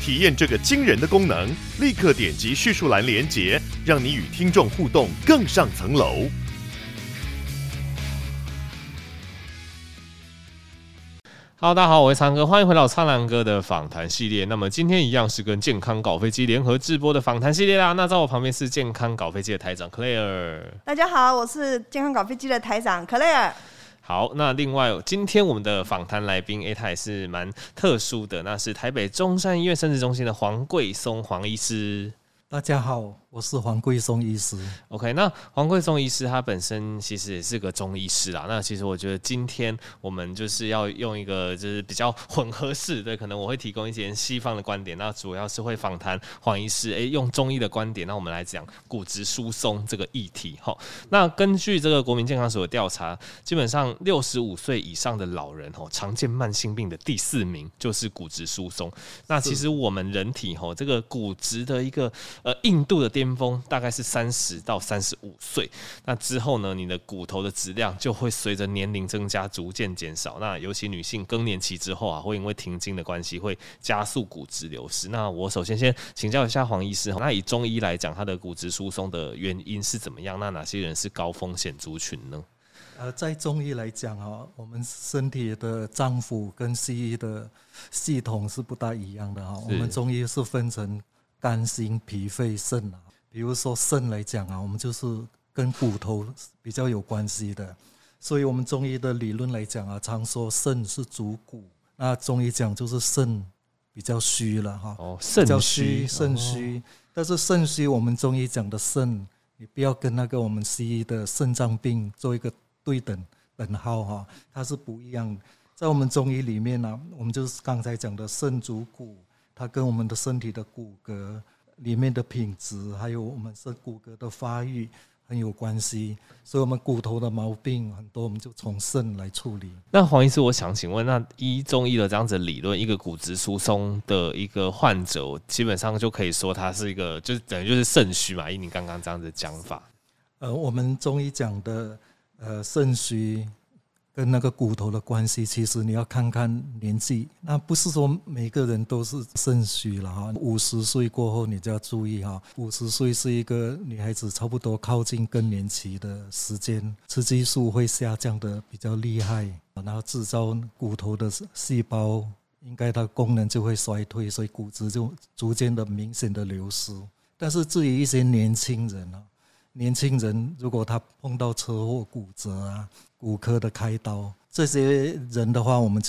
体验这个惊人的功能，立刻点击叙述栏连结，让你与听众互动更上层楼。Hello，大家好，我是苍哥，欢迎回到苍蓝鸽的访谈系列。那么今天一样是跟健康搞飞机联合直播的访谈系列啦。那在我旁边是健康搞飞机的台长 Claire。大家好，我是健康搞飞机的台长 Claire。好，那另外今天我们的访谈来宾，哎，他也是蛮特殊的，那是台北中山医院生殖中心的黄桂松黄医师。大家好。我是黄贵松医师。OK，那黄贵松医师他本身其实也是个中医师啦。那其实我觉得今天我们就是要用一个就是比较混合式的，可能我会提供一些西方的观点，那主要是会访谈黄医师，哎，用中医的观点，那我们来讲骨质疏松这个议题。哈，那根据这个国民健康署的调查，基本上六十五岁以上的老人，哈，常见慢性病的第四名就是骨质疏松。那其实我们人体，哈，这个骨质的一个呃硬度的巅峰大概是三十到三十五岁，那之后呢，你的骨头的质量就会随着年龄增加逐渐减少。那尤其女性更年期之后啊，会因为停经的关系，会加速骨质流失。那我首先先请教一下黄医师，那以中医来讲，它的骨质疏松的原因是怎么样？那哪些人是高风险族群呢？呃，在中医来讲啊，我们身体的脏腑跟西医的系统是不大一样的哈。我们中医是分成肝、心、脾、肺、肾啊。比如说肾来讲啊，我们就是跟骨头比较有关系的，所以我们中医的理论来讲啊，常说肾是主骨，那中医讲就是肾比较虚了哈，哦，肾虚，肾虚。但是肾虚，我们中医讲的肾，你不要跟那个我们西医的肾脏病做一个对等等号哈，它是不一样。在我们中医里面呢，我们就是刚才讲的肾主骨，它跟我们的身体的骨骼。里面的品质，还有我们是骨骼的发育很有关系，所以我们骨头的毛病很多，我们就从肾来处理。那黄医师，我想请问，那依中医的这样子理论，一个骨质疏松的一个患者，基本上就可以说他是一个，就是等于就是肾虚嘛？以你刚刚这样子讲法，呃，我们中医讲的呃肾虚。跟那个骨头的关系，其实你要看看年纪，那不是说每个人都是肾虚了哈。五十岁过后你就要注意哈，五十岁是一个女孩子差不多靠近更年期的时间，雌激素会下降的比较厉害，然后制造骨头的细胞应该它功能就会衰退，所以骨质就逐渐的明显的流失。但是至于一些年轻人啊，年轻人如果他碰到车祸骨折啊。骨科的开刀，这些人的话，我们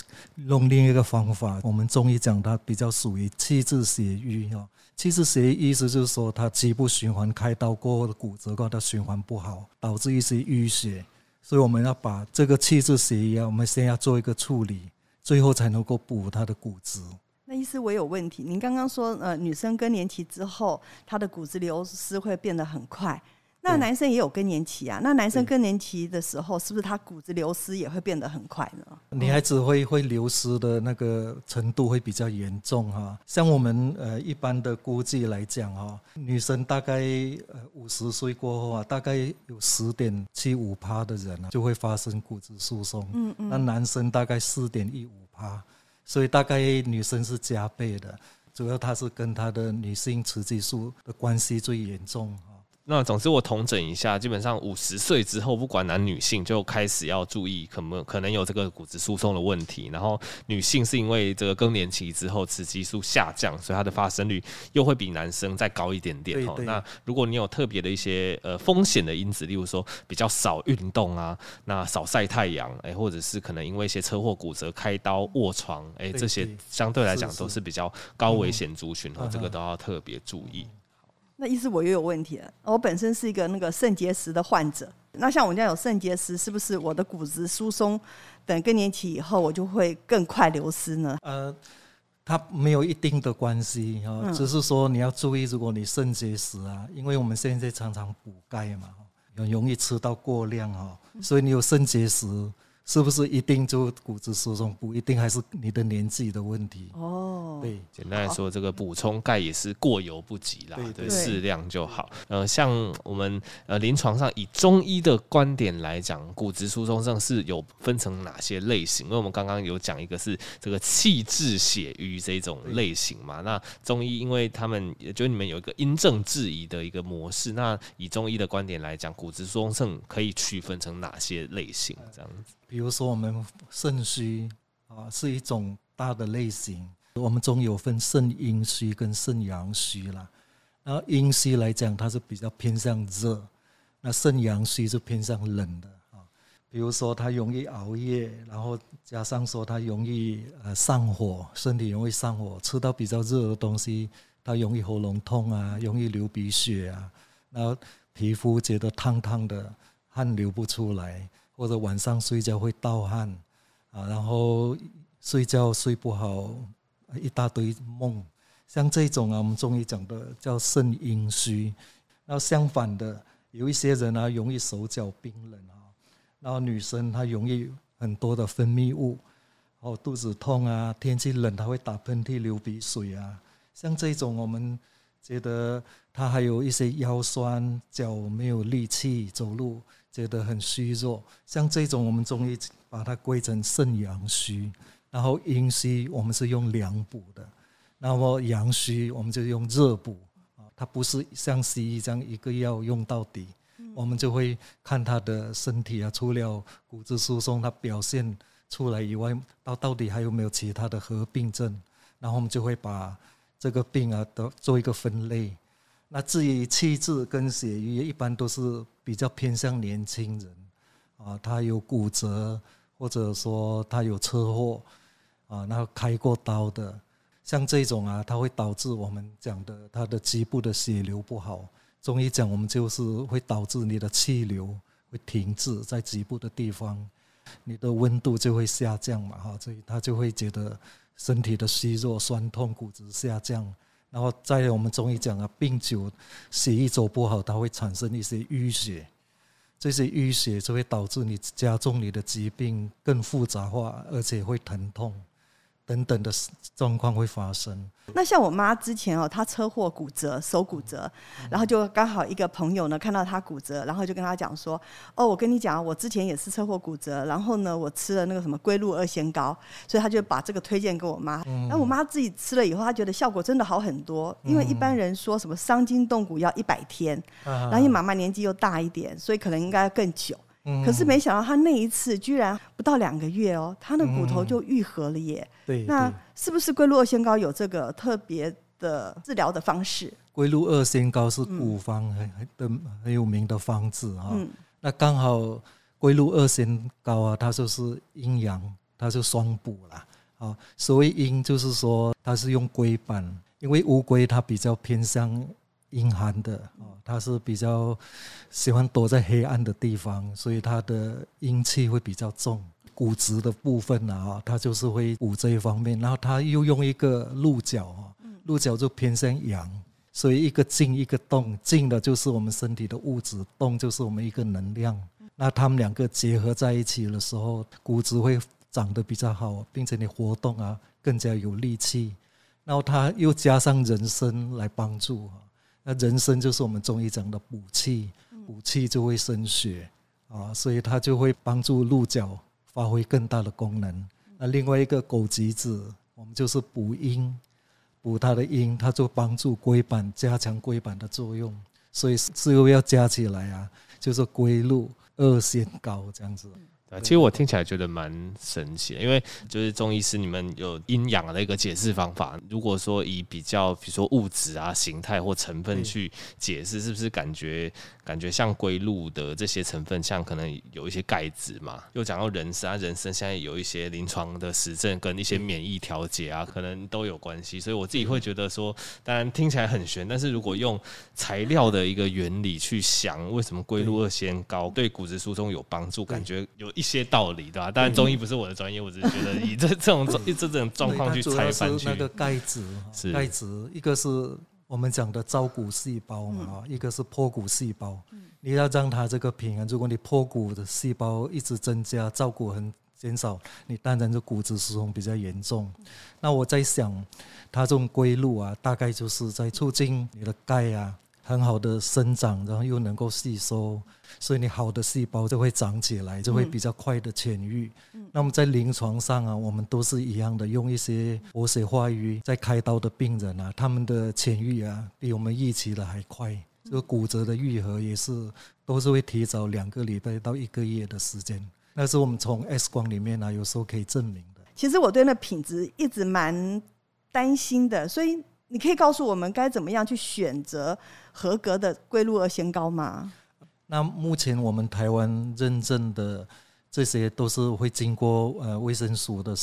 用另一个方法，我们中医讲它比较属于气滞血瘀啊。气滞血瘀意思就是说，他肌不循环，开刀过后的骨折过后，它循环不好，导致一些淤血。所以我们要把这个气滞血瘀啊，我们先要做一个处理，最后才能够补它的骨质。那意思我有问题，您刚刚说，呃，女生更年期之后，她的骨质流失会变得很快。那男生也有更年期啊，那男生更年期的时候，是不是他骨质流失也会变得很快呢？女孩子会会流失的那个程度会比较严重哈。像我们呃一般的估计来讲哈，女生大概呃五十岁过后啊，大概有十点七五趴的人啊就会发生骨质疏松，嗯嗯，那男生大概四点一五趴，所以大概女生是加倍的，主要它是跟她的女性雌激素的关系最严重。那总之我统整一下，基本上五十岁之后，不管男女性，就开始要注意可能可能有这个骨质疏松的问题。然后女性是因为这个更年期之后雌激素下降，所以它的发生率又会比男生再高一点点。哦，那如果你有特别的一些呃风险的因子，例如说比较少运动啊，那少晒太阳，哎，或者是可能因为一些车祸骨折开刀卧床，哎，这些相对来讲都是比较高危险族群哦，这个都要特别注意。那意思我又有问题了。我本身是一个那个肾结石的患者，那像我家有肾结石，是不是我的骨质疏松等更年期以后，我就会更快流失呢？呃，它没有一定的关系啊，嗯、只是说你要注意，如果你肾结石啊，因为我们现在常常补钙嘛，很容易吃到过量哦，所以你有肾结石。是不是一定就骨质疏松？不一定，还是你的年纪的问题。哦，对，简单来说，这个补充钙也是过犹不及啦，对，适量就好。呃，像我们呃临床上以中医的观点来讲，骨质疏松症是有分成哪些类型？因为我们刚刚有讲一个是这个气滞血瘀这种类型嘛。那中医因为他们也觉得你们有一个因症治宜的一个模式，那以中医的观点来讲，骨质疏松症可以区分成哪些类型？这样子。比如说，我们肾虚啊，是一种大的类型。我们中有分肾阴虚跟肾阳虚啦。然后阴虚来讲，它是比较偏向热；那肾阳虚是偏向冷的啊。比如说，他容易熬夜，然后加上说他容易呃上火，身体容易上火，吃到比较热的东西，他容易喉咙痛啊，容易流鼻血啊，然后皮肤觉得烫烫的，汗流不出来。或者晚上睡觉会盗汗啊，然后睡觉睡不好，一大堆梦，像这种啊，我们中医讲的叫肾阴虚。那相反的，有一些人啊，容易手脚冰冷啊，然后女生她容易很多的分泌物，然后肚子痛啊，天气冷她会打喷嚏、流鼻水啊。像这种，我们觉得她还有一些腰酸、脚没有力气走路。觉得很虚弱，像这种我们中医把它归成肾阳虚，然后阴虚我们是用凉补的，那么阳虚我们就用热补啊，它不是像西医这样一个药用到底，我们就会看他的身体啊，除了骨质疏松它表现出来以外，到到底还有没有其他的合并症，然后我们就会把这个病啊都做一个分类。那至于气滞跟血瘀，一般都是比较偏向年轻人，啊，他有骨折，或者说他有车祸，啊，然后开过刀的，像这种啊，它会导致我们讲的他的局部的血流不好。中医讲，我们就是会导致你的气流会停滞在局部的地方，你的温度就会下降嘛，哈，所以他就会觉得身体的虚弱、酸痛、骨质下降。然后在我们中医讲啊，病久血液走不好，它会产生一些淤血，这些淤血就会导致你加重你的疾病更复杂化，而且会疼痛。等等的状况会发生。那像我妈之前哦，她车祸骨折，手骨折，然后就刚好一个朋友呢看到她骨折，然后就跟她讲说：“哦，我跟你讲，我之前也是车祸骨折，然后呢，我吃了那个什么龟鹿二仙膏，所以她就把这个推荐给我妈。那我妈自己吃了以后，她觉得效果真的好很多。因为一般人说什么伤筋动骨要一百天，然后因为妈妈年纪又大一点，所以可能应该更久。”可是没想到他那一次居然不到两个月哦，他的骨头就愈合了耶。嗯、对，那是不是龟鹿二仙膏有这个特别的治疗的方式？龟鹿二仙膏是古方很的很有名的方子哈。嗯、那刚好龟鹿二仙膏啊，它就是阴阳，它就双补啦。啊，所谓阴就是说它是用龟板，因为乌龟它比较偏向。阴寒的哦，他是比较喜欢躲在黑暗的地方，所以他的阴气会比较重。骨质的部分啊，他就是会补这一方面。然后他又用一个鹿角啊，鹿角就偏向阳，所以一个静一个动，静的就是我们身体的物质，动就是我们一个能量。那他们两个结合在一起的时候，骨质会长得比较好，并且你活动啊更加有力气。然后他又加上人参来帮助。那人参就是我们中医讲的补气，补气就会生血啊，所以它就会帮助鹿角发挥更大的功能。那另外一个枸杞子，我们就是补阴，补它的阴，它就帮助龟板加强龟板的作用。所以最后要加起来啊，就是龟鹿二仙膏这样子。其实我听起来觉得蛮神奇的，因为就是中医师你们有阴阳的一个解释方法。如果说以比较，比如说物质啊、形态或成分去解释，是不是感觉感觉像龟鹿的这些成分，像可能有一些钙质嘛？又讲到人参啊，人参现在有一些临床的实证跟一些免疫调节啊，可能都有关系。所以我自己会觉得说，当然听起来很玄，但是如果用材料的一个原理去想，为什么龟鹿二仙膏对骨质疏松有帮助，感觉有。一些道理，对吧？当然中医不是我的专业，我只是觉得以这这种这这种状况去拆分去。那个钙质，是钙质，一个是我们讲的造骨细胞嘛，一个是破骨细胞。你要让它这个平衡，如果你破骨的细胞一直增加，造骨很减少，你当然就骨质疏松比较严重。那我在想，它这种归路啊，大概就是在促进你的钙啊很好的生长，然后又能够吸收，所以你好的细胞就会长起来，就会比较快的痊愈。嗯、那么在临床上啊，我们都是一样的，用一些活血化瘀，在开刀的病人啊，他们的痊愈啊，比我们预期的还快。这个骨折的愈合也是都是会提早两个礼拜到一个月的时间。那是我们从 X 光里面呢、啊，有时候可以证明的。其实我对那品质一直蛮担心的，所以你可以告诉我们该怎么样去选择合格的龟鹿二仙膏吗？那目前我们台湾认证的这些都是会经过呃卫生署的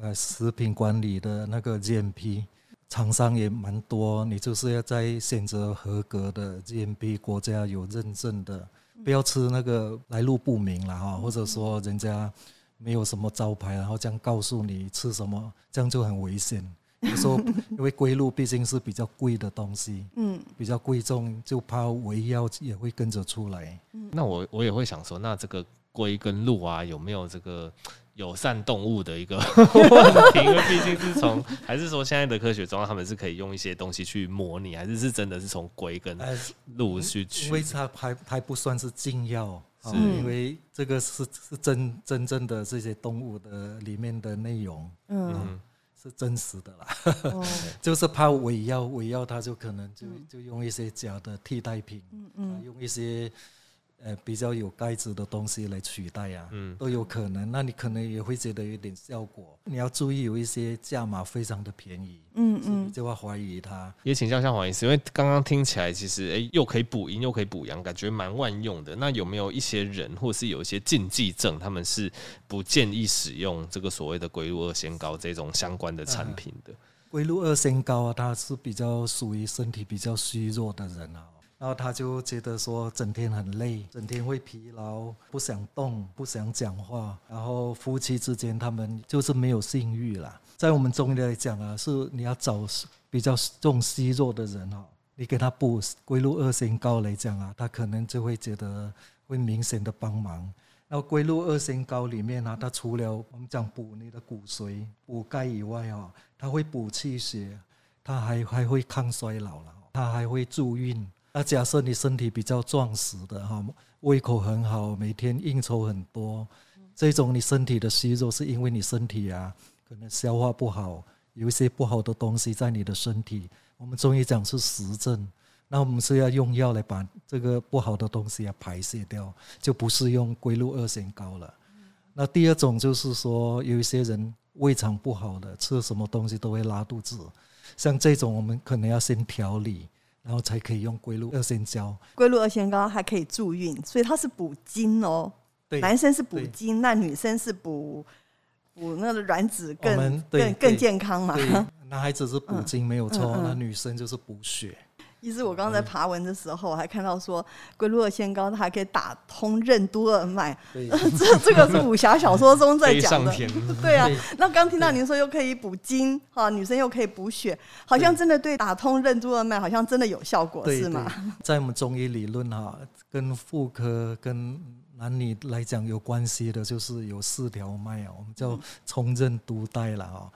呃食品管理的那个 GMP，厂商也蛮多，你就是要在选择合格的 GMP 国家有认证的。不要吃那个来路不明了哈，或者说人家没有什么招牌，然后这样告诉你吃什么，这样就很危险。有时候因为龟鹿毕竟是比较贵的东西，嗯，比较贵重，就怕伪药也会跟着出来。那我我也会想说，那这个龟跟鹿啊，有没有这个？友善动物的一个 问题，因为毕竟是从，还是说现在的科学中，他们是可以用一些东西去模拟，还是是真的是从龟跟鹿去取？因为它还还不算是禁药，是因为这个是是真真正的这些动物的里面的内容，嗯，是真实的啦，哦、就是怕伪药，伪药它就可能就就用一些假的替代品，嗯嗯，用一些。呃，比较有钙质的东西来取代呀、啊，嗯，都有可能。那你可能也会觉得有点效果。你要注意，有一些价码非常的便宜，嗯嗯，就要怀疑它。也请教一下黄医师，因为刚刚听起来其实，哎、欸，又可以补阴，又可以补阳，感觉蛮万用的。那有没有一些人，或是有一些禁忌症，他们是不建议使用这个所谓的龟鹿二仙膏这种相关的产品的？龟鹿二仙膏啊，它是比较属于身体比较虚弱的人啊。然后他就觉得说，整天很累，整天会疲劳，不想动，不想讲话。然后夫妻之间，他们就是没有性欲了。在我们中医来讲啊，是你要找比较重虚弱的人哦，你给他补龟鹿二仙膏来讲啊，他可能就会觉得会明显的帮忙。然后龟鹿二仙膏里面啊，它除了我们讲补你的骨髓、补钙以外啊，它会补气血，它还还会抗衰老了，它还会助孕。那假设你身体比较壮实的哈，胃口很好，每天应酬很多，这种你身体的虚弱是因为你身体啊可能消化不好，有一些不好的东西在你的身体。我们中医讲是实证，那我们是要用药来把这个不好的东西啊排泄掉，就不是用龟鹿二仙膏了。那第二种就是说，有一些人胃肠不好的，吃什么东西都会拉肚子，像这种我们可能要先调理。然后才可以用龟鹿二仙胶。龟鹿二仙膏还可以助孕，所以它是补精哦。对，男生是补精，那女生是补补那个卵子更更更健康嘛。男孩子是补精没有错，那女生就是补血。其实我刚才爬文的时候，我还看到说龟鹿二仙膏它还可以打通任督二脉，这这个是武侠小说中在讲的。对啊，那刚听到您说又可以补精，哈，女生又可以补血，好像真的对打通任督二脉好像真的有效果，是吗？在我们中医理论哈，跟妇科跟男女来讲有关系的，就是有四条脉啊，我们叫冲任督带了哈。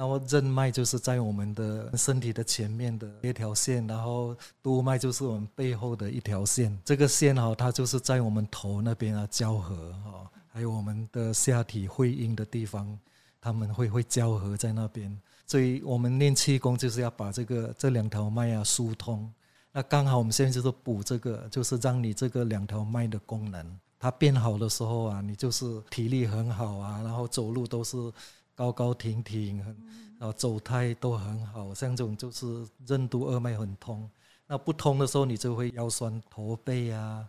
然后任脉就是在我们的身体的前面的一条线，然后督脉就是我们背后的一条线。这个线哈，它就是在我们头那边啊交合哈，还有我们的下体会阴的地方，他们会会交合在那边。所以我们练气功就是要把这个这两条脉啊疏通。那刚好我们现在就是补这个，就是让你这个两条脉的功能它变好的时候啊，你就是体力很好啊，然后走路都是。高高挺挺，很，然后走态都很好，像这种就是任督二脉很通。那不通的时候，你就会腰酸驼背啊，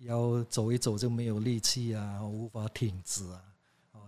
腰走一走就没有力气啊，无法挺直啊，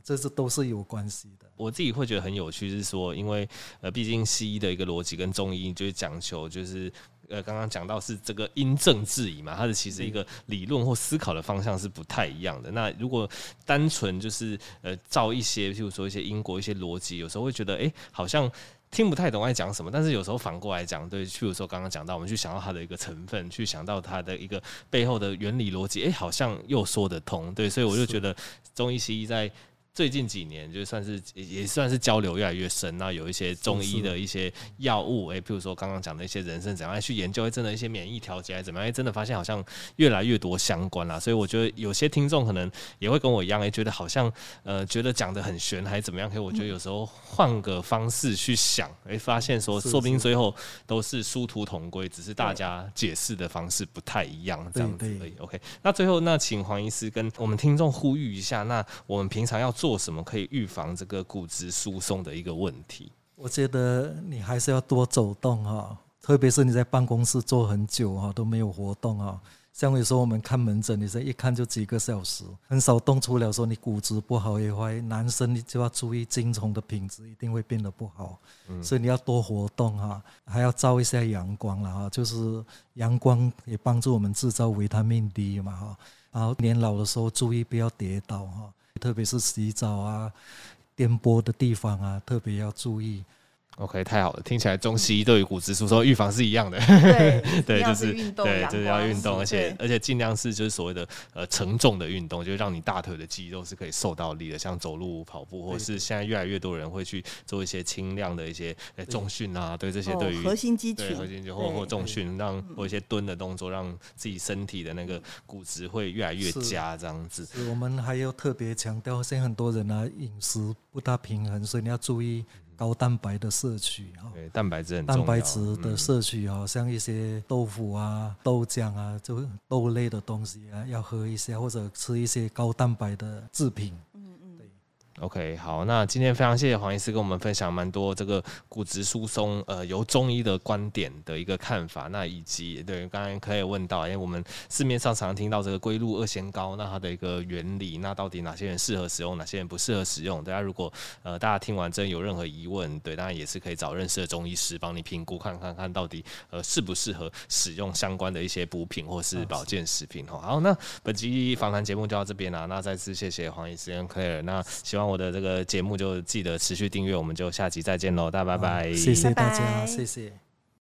这是都是有关系的。我自己会觉得很有趣，是说，因为呃，毕竟西医的一个逻辑跟中医就是讲求就是。呃刚刚讲到是这个因证治宜嘛，它的其实一个理论或思考的方向是不太一样的。那如果单纯就是呃照一些，譬如说一些英国、一些逻辑，有时候会觉得哎、欸，好像。听不太懂在讲什么，但是有时候反过来讲，对，譬如说刚刚讲到，我们去想到它的一个成分，去想到它的一个背后的原理逻辑，哎，好像又说得通，对，所以我就觉得中医西医在。最近几年就算是也算是交流越来越深，那有一些中医的一些药物，哎，譬如说刚刚讲的一些人参怎样去研究，真的一些免疫调节还怎么样，真的发现好像越来越多相关啦。所以我觉得有些听众可能也会跟我一样，哎，觉得好像呃觉得讲的很玄还是怎么样，可以我觉得有时候换个方式去想，哎，发现说说不定最后都是殊途同归，只是大家解释的方式不太一样这样子而已。OK，那最后那请黄医师跟我们听众呼吁一下，那我们平常要。做什么可以预防这个骨质疏松的一个问题？我觉得你还是要多走动哈，特别是你在办公室坐很久哈都没有活动哈。像有时候我们看门诊，你这一看就几个小时，很少动，出了说你骨质不好也会。男生你就要注意精虫的品质一定会变得不好，所以你要多活动哈，还要照一下阳光了哈，就是阳光也帮助我们制造维他命 D 嘛哈。然后年老的时候注意不要跌倒哈。特别是洗澡啊、颠簸的地方啊，特别要注意。OK，太好了，听起来中西医对于骨质疏松预防是一样的。对，对，就是对，就是要运动，而且而且尽量是就是所谓的呃承重的运动，就是让你大腿的肌肉是可以受到力的，像走路、跑步，或者是现在越来越多人会去做一些轻量的一些重训啊，对这些对于核心肌群、核心肌或或重训，让或一些蹲的动作，让自己身体的那个骨质会越来越佳，这样子。我们还要特别强调，现在很多人啊饮食不大平衡，所以你要注意。高蛋白的摄取哈，对，蛋白质很。蛋白质的摄取哈，像一些豆腐啊、豆浆啊，就豆类的东西啊，要喝一些，或者吃一些高蛋白的制品。OK，好，那今天非常谢谢黄医师跟我们分享蛮多这个骨质疏松，呃，由中医的观点的一个看法，那以及对刚刚可以问到，因为我们市面上常常听到这个龟鹿二仙膏，那它的一个原理，那到底哪些人适合使用，哪些人不适合使用？大家如果呃大家听完真有任何疑问，对，当然也是可以找认识的中医师帮你评估，看看看到底呃适不适合使用相关的一些补品或是保健食品。好，那本期访谈节目就到这边了，那再次谢谢黄医师跟 Claire，那希望。我的这个节目就记得持续订阅，我们就下集再见喽，大家拜拜，谢谢大家，谢谢。